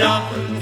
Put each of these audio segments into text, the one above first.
Yeah.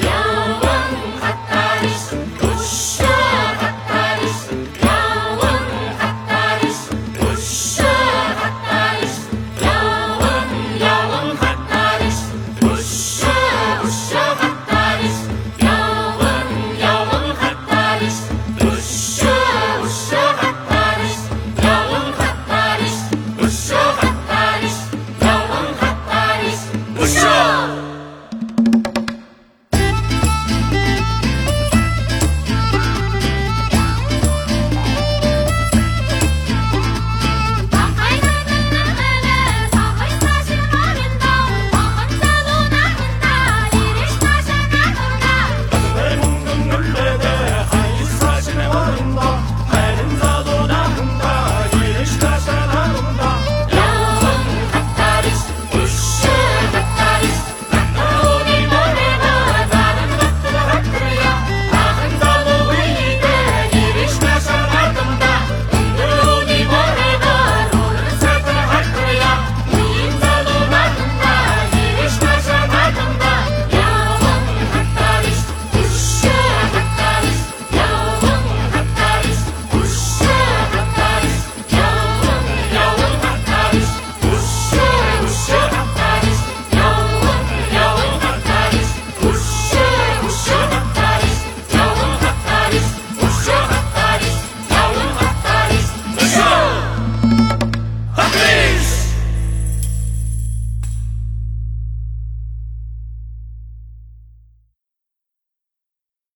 Bye.